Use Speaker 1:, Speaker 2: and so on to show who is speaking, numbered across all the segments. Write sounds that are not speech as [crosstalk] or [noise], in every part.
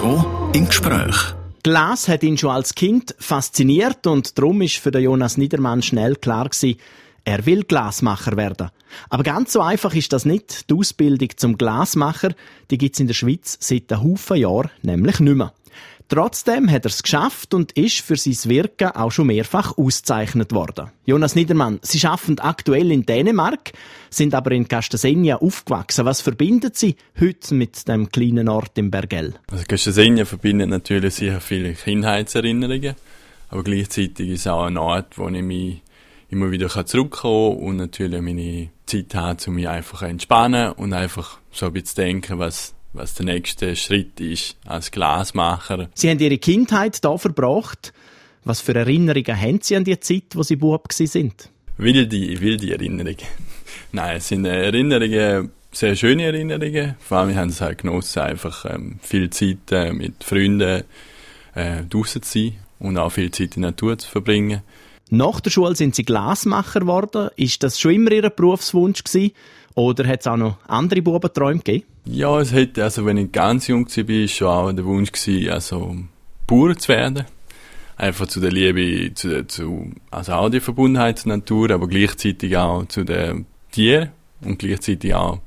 Speaker 1: RSO im Gespräch.
Speaker 2: Glas hat ihn schon als Kind fasziniert und darum ist für Jonas Niedermann schnell klar gewesen, er will Glasmacher werden. Aber ganz so einfach ist das nicht. Die Ausbildung zum Glasmacher, die gibt's in der Schweiz seit einem Haufen Jahren nämlich nicht mehr. Trotzdem hat er es geschafft und ist für sein Wirken auch schon mehrfach ausgezeichnet worden. Jonas Niedermann, Sie arbeiten aktuell in Dänemark, sind aber in Castesenia aufgewachsen. Was verbindet Sie heute mit dem kleinen Ort im Bergell?
Speaker 3: Also Castesenia verbindet natürlich sehr viele Kindheitserinnerungen, aber gleichzeitig ist es auch ein Ort, wo ich mich immer wieder zurückkommen kann und natürlich meine Zeit habe, um mich einfach entspannen und einfach so ein bisschen denken, was was der nächste Schritt ist als Glasmacher.
Speaker 2: Sie haben Ihre Kindheit hier verbracht. Was für Erinnerungen haben Sie an die Zeit, wo Sie Bub sind?
Speaker 3: Wilde, wilde Erinnerungen. [laughs] Nein, es sind Erinnerungen, sehr schöne Erinnerungen. Vor allem haben es halt genossen, einfach ähm, viel Zeit äh, mit Freunden äh, draußen zu sein und auch viel Zeit in der Natur zu verbringen.
Speaker 2: Nach der Schule sind Sie Glasmacher geworden. Ist das schon immer Ihr Berufswunsch gewesen? Oder hat es auch noch andere Bubenträume gegeben?
Speaker 3: Ja, es hätte, also wenn ich ganz jung war, schon auch der Wunsch gewesen, also Bauer zu werden. Einfach zu der Liebe, zu, zu also auch die Verbundenheit zur Natur, aber gleichzeitig auch zu den Tieren und gleichzeitig auch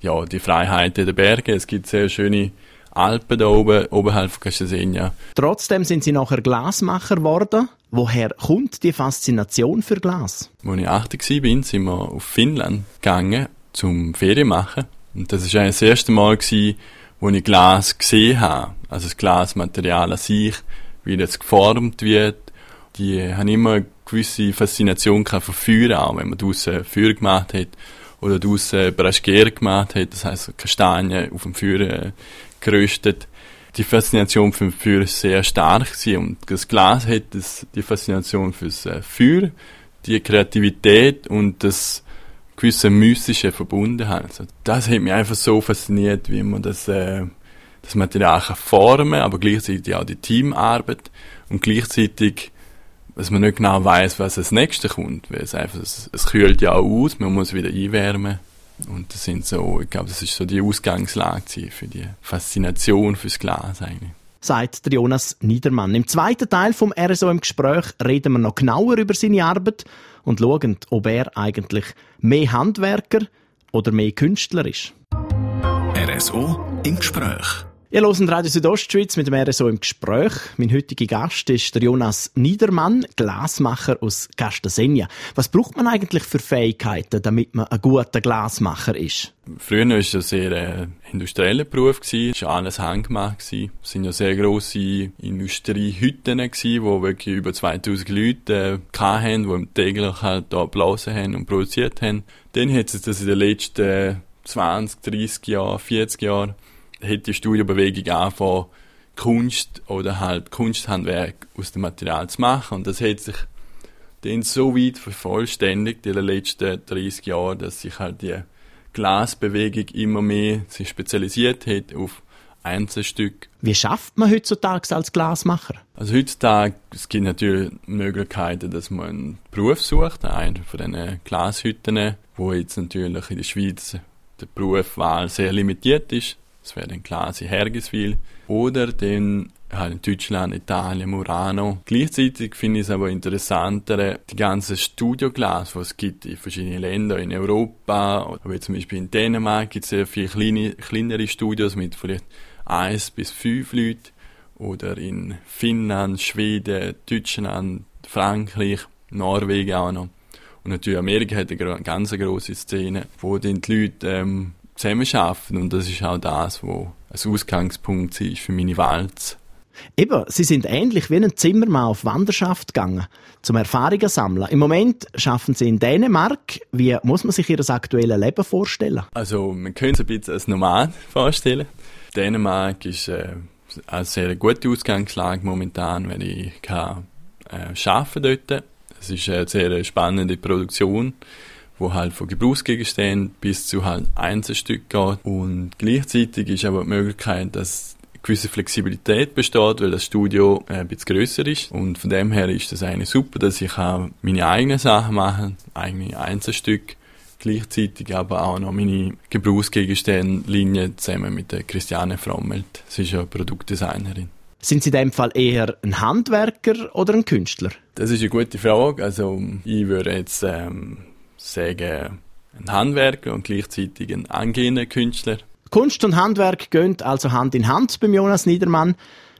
Speaker 3: ja, die Freiheit der Berge. Es gibt sehr schöne Alpen da oben, oberhalb von Castesenia.
Speaker 2: Trotzdem sind Sie nachher Glasmacher geworden. Woher kommt die Faszination für Glas?
Speaker 3: Als ich 80 war, sind wir auf Finnland gegangen zum Ferien machen. Und das war das erste Mal, gewesen, wo ich Glas gesehen habe. Also das Glasmaterial an sich, wie das geformt wird. Die haben immer eine gewisse Faszination für Feuer auch, wenn man draussen Feuer gemacht hat oder draussen Braschgier gemacht hat, das heisst Kastanien auf dem Feuer äh, geröstet. Die Faszination für Feuer sehr stark gewesen. und das Glas hat das, die Faszination fürs äh, Feuer, die Kreativität und das gewisse mystische Verbundenheit. Also das hat mich einfach so fasziniert, wie man das, äh, das Material kann formen aber gleichzeitig auch die Teamarbeit und gleichzeitig, dass man nicht genau weiß, was als nächstes kommt, weil es einfach, es, es kühlt ja auch aus, man muss wieder einwärmen. Und das sind so, ich glaube, das ist so die Ausgangslage für die Faszination fürs Glas eigentlich
Speaker 2: sagt Jonas Niedermann. Im zweiten Teil vom RSO im Gespräch reden wir noch genauer über seine Arbeit und schauen, ob er eigentlich mehr Handwerker oder mehr Künstler ist.
Speaker 1: RSO im Gespräch.
Speaker 2: Ihr hört Radio Südostschweiz mit dem RSO im Gespräch. Mein heutiger Gast ist der Jonas Niedermann, Glasmacher aus Castesenia. Was braucht man eigentlich für Fähigkeiten, damit man ein guter Glasmacher ist?
Speaker 3: Früher war es ein sehr äh, industrieller Beruf. Es war alles handgemacht. Es waren ja sehr grosse Industriehütten, die wirklich über 2000 Leute äh, hatten, die täglich halt da geblasen haben und produziert haben. Dann hat es das in den letzten 20, 30 Jahren, 40 Jahren hat die Studiobewegung angefangen, Kunst oder halt Kunsthandwerk aus dem Material zu machen. Und das hat sich dann so weit vervollständigt in den letzten 30 Jahren, dass sich halt die Glasbewegung immer mehr sich spezialisiert hat auf Einzelstück.
Speaker 2: Wie schafft man heutzutage als Glasmacher?
Speaker 3: Also heutzutage, es gibt natürlich Möglichkeiten, dass man einen Beruf sucht, einen von diesen Glashütten, wo jetzt natürlich in der Schweiz der Berufswahl sehr limitiert ist. Das wäre dann quasi Hergiswil. Oder dann halt in Deutschland, Italien, Murano. Gleichzeitig finde ich es aber interessanter, die ganzen Studioglas, die es gibt in verschiedenen Ländern, in Europa, aber zum Beispiel in Dänemark gibt es sehr viele kleine, kleinere Studios mit vielleicht eins bis fünf Leuten. Oder in Finnland, Schweden, Deutschland, Frankreich, Norwegen auch noch. Und natürlich Amerika hat eine ganz große Szene, wo die Leute ähm, zusammenarbeiten. Und das ist auch das, was ein Ausgangspunkt ist für meine Welt.
Speaker 2: Eben, Sie sind ähnlich wie ein Zimmermann auf Wanderschaft gegangen, zum Erfahrungen sammeln. Im Moment schaffen Sie in Dänemark. Wie muss man sich Ihr aktuelles Leben vorstellen?
Speaker 3: Also, man könnte es ein bisschen als Nomad vorstellen. Dänemark ist äh, eine sehr gute Ausgangslage momentan, wenn ich kann, äh, arbeiten dort. Es ist eine sehr spannende Produktion wo halt von Gebrauchsgegenständen bis zu halt Einzelstück geht. Und gleichzeitig ist aber die Möglichkeit, dass gewisse Flexibilität besteht, weil das Studio äh, ein bisschen grösser ist. Und von dem her ist das eigentlich super, dass ich auch meine eigenen Sachen mache, eigene Einzelstücke gleichzeitig aber auch noch meine Gebrauchsgegenstände-Linie zusammen mit der Christiane Frommelt. Sie ist ja Produktdesignerin.
Speaker 2: Sind Sie in dem Fall eher ein Handwerker oder ein Künstler?
Speaker 3: Das ist eine gute Frage. Also ich würde jetzt ähm, sagen, ein Handwerker und gleichzeitig ein angehender Künstler.
Speaker 2: Kunst und Handwerk gehen also Hand in Hand beim Jonas Niedermann.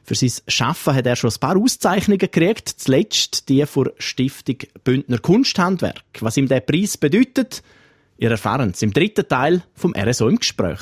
Speaker 2: Für sein Schaffen hat er schon ein paar Auszeichnungen gekriegt. Zuletzt die vor Stiftung Bündner Kunsthandwerk. Was ihm der Preis bedeutet, ihr erfahren es im dritten Teil vom RSO im Gespräch.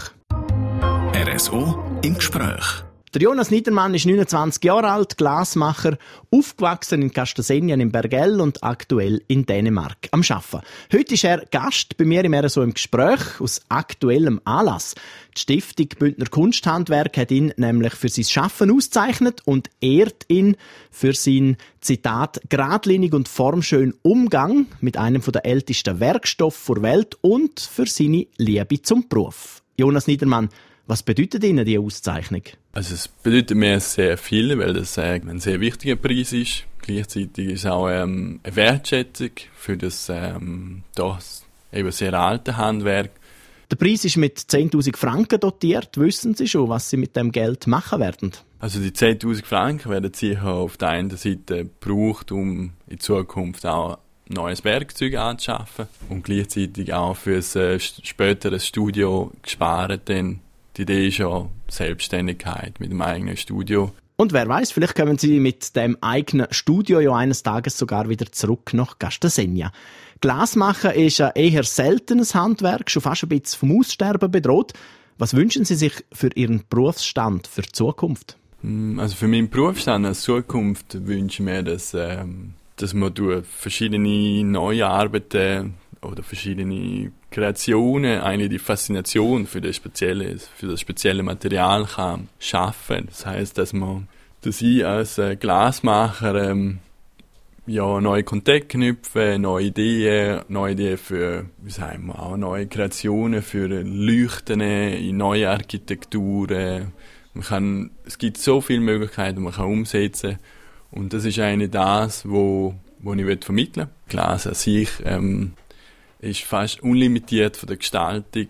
Speaker 1: RSO im Gespräch.
Speaker 2: Der Jonas Niedermann ist 29 Jahre alt, Glasmacher, aufgewachsen in Castasenien im Bergell und aktuell in Dänemark am Schaffen. Heute ist er Gast bei mir im RSO im Gespräch aus aktuellem Anlass. Die Stiftung Bündner Kunsthandwerk hat ihn nämlich für sein Schaffen ausgezeichnet und ehrt ihn für sein Zitat geradlinig und formschön Umgang mit einem der ältesten Werkstoffe der Welt und für seine Liebe zum Beruf. Jonas Niedermann, was bedeutet Ihnen die Auszeichnung?
Speaker 3: Also es bedeutet mir sehr viel, weil das äh, ein sehr wichtiger Preis ist. Gleichzeitig ist es auch ähm, eine Wertschätzung für das, ähm, das eben sehr alte Handwerk.
Speaker 2: Der Preis ist mit 10.000 Franken dotiert. Wissen Sie schon, was Sie mit dem Geld machen werden?
Speaker 3: Also die 10.000 Franken werden sicher auf der einen Seite gebraucht, um in Zukunft auch neues Werkzeug anzuschaffen und gleichzeitig auch für ein äh, späteres Studio gespart, denn die Idee ist ja Selbstständigkeit mit dem eigenen Studio.
Speaker 2: Und wer weiß, vielleicht kommen Sie mit dem eigenen Studio ja eines Tages sogar wieder zurück nach Gastasenia. Glasmachen ist ein eher seltenes Handwerk, schon fast ein bisschen vom Aussterben bedroht. Was wünschen Sie sich für Ihren Berufsstand für die Zukunft?
Speaker 3: Hm, also für meinen Berufsstand als Zukunft wünsche ich mir, dass, ähm, dass man durch verschiedene neue Arbeiten oder verschiedene Kreationen eigentlich die Faszination für das spezielle, für das spezielle Material kann schaffen. Das heißt, dass man, dass ich als äh, Glasmacher ähm, ja, neue Kontakte knüpfen, neue Ideen, neue Ideen für, wie sagen wir, auch neue Kreationen für Leuchten in neue Architekturen. Man kann, es gibt so viele Möglichkeiten, die man kann umsetzen und das ist eigentlich das, wo, wo ich vermitteln will. Glas an sich ähm, ist fast unlimitiert von der Gestaltung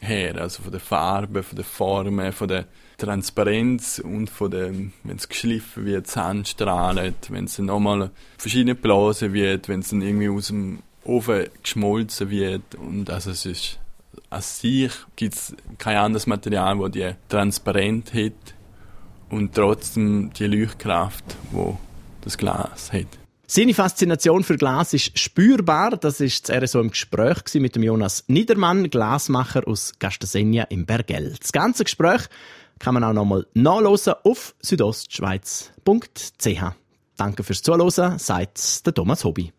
Speaker 3: her, also von der Farbe, von der Formen, von der Transparenz und von dem, wenn es geschliffen wird, Sand strahlt, wenn es nochmal verschiedene Blasen wird, wenn es dann irgendwie aus dem Ofen geschmolzen wird und also es ist an sich gibt es kein anderes Material, das die Transparenz hat und trotzdem die Leuchtkraft, wo das Glas hat.
Speaker 2: Seine Faszination für Glas ist spürbar. Das ist das RSO im Gespräch mit dem Jonas Niedermann, Glasmacher aus Gastasenia im Bergell. Das ganze Gespräch kann man auch nochmal nachlesen auf südostschweiz.ch. Danke fürs Zuhören, sagt der Thomas Hobby.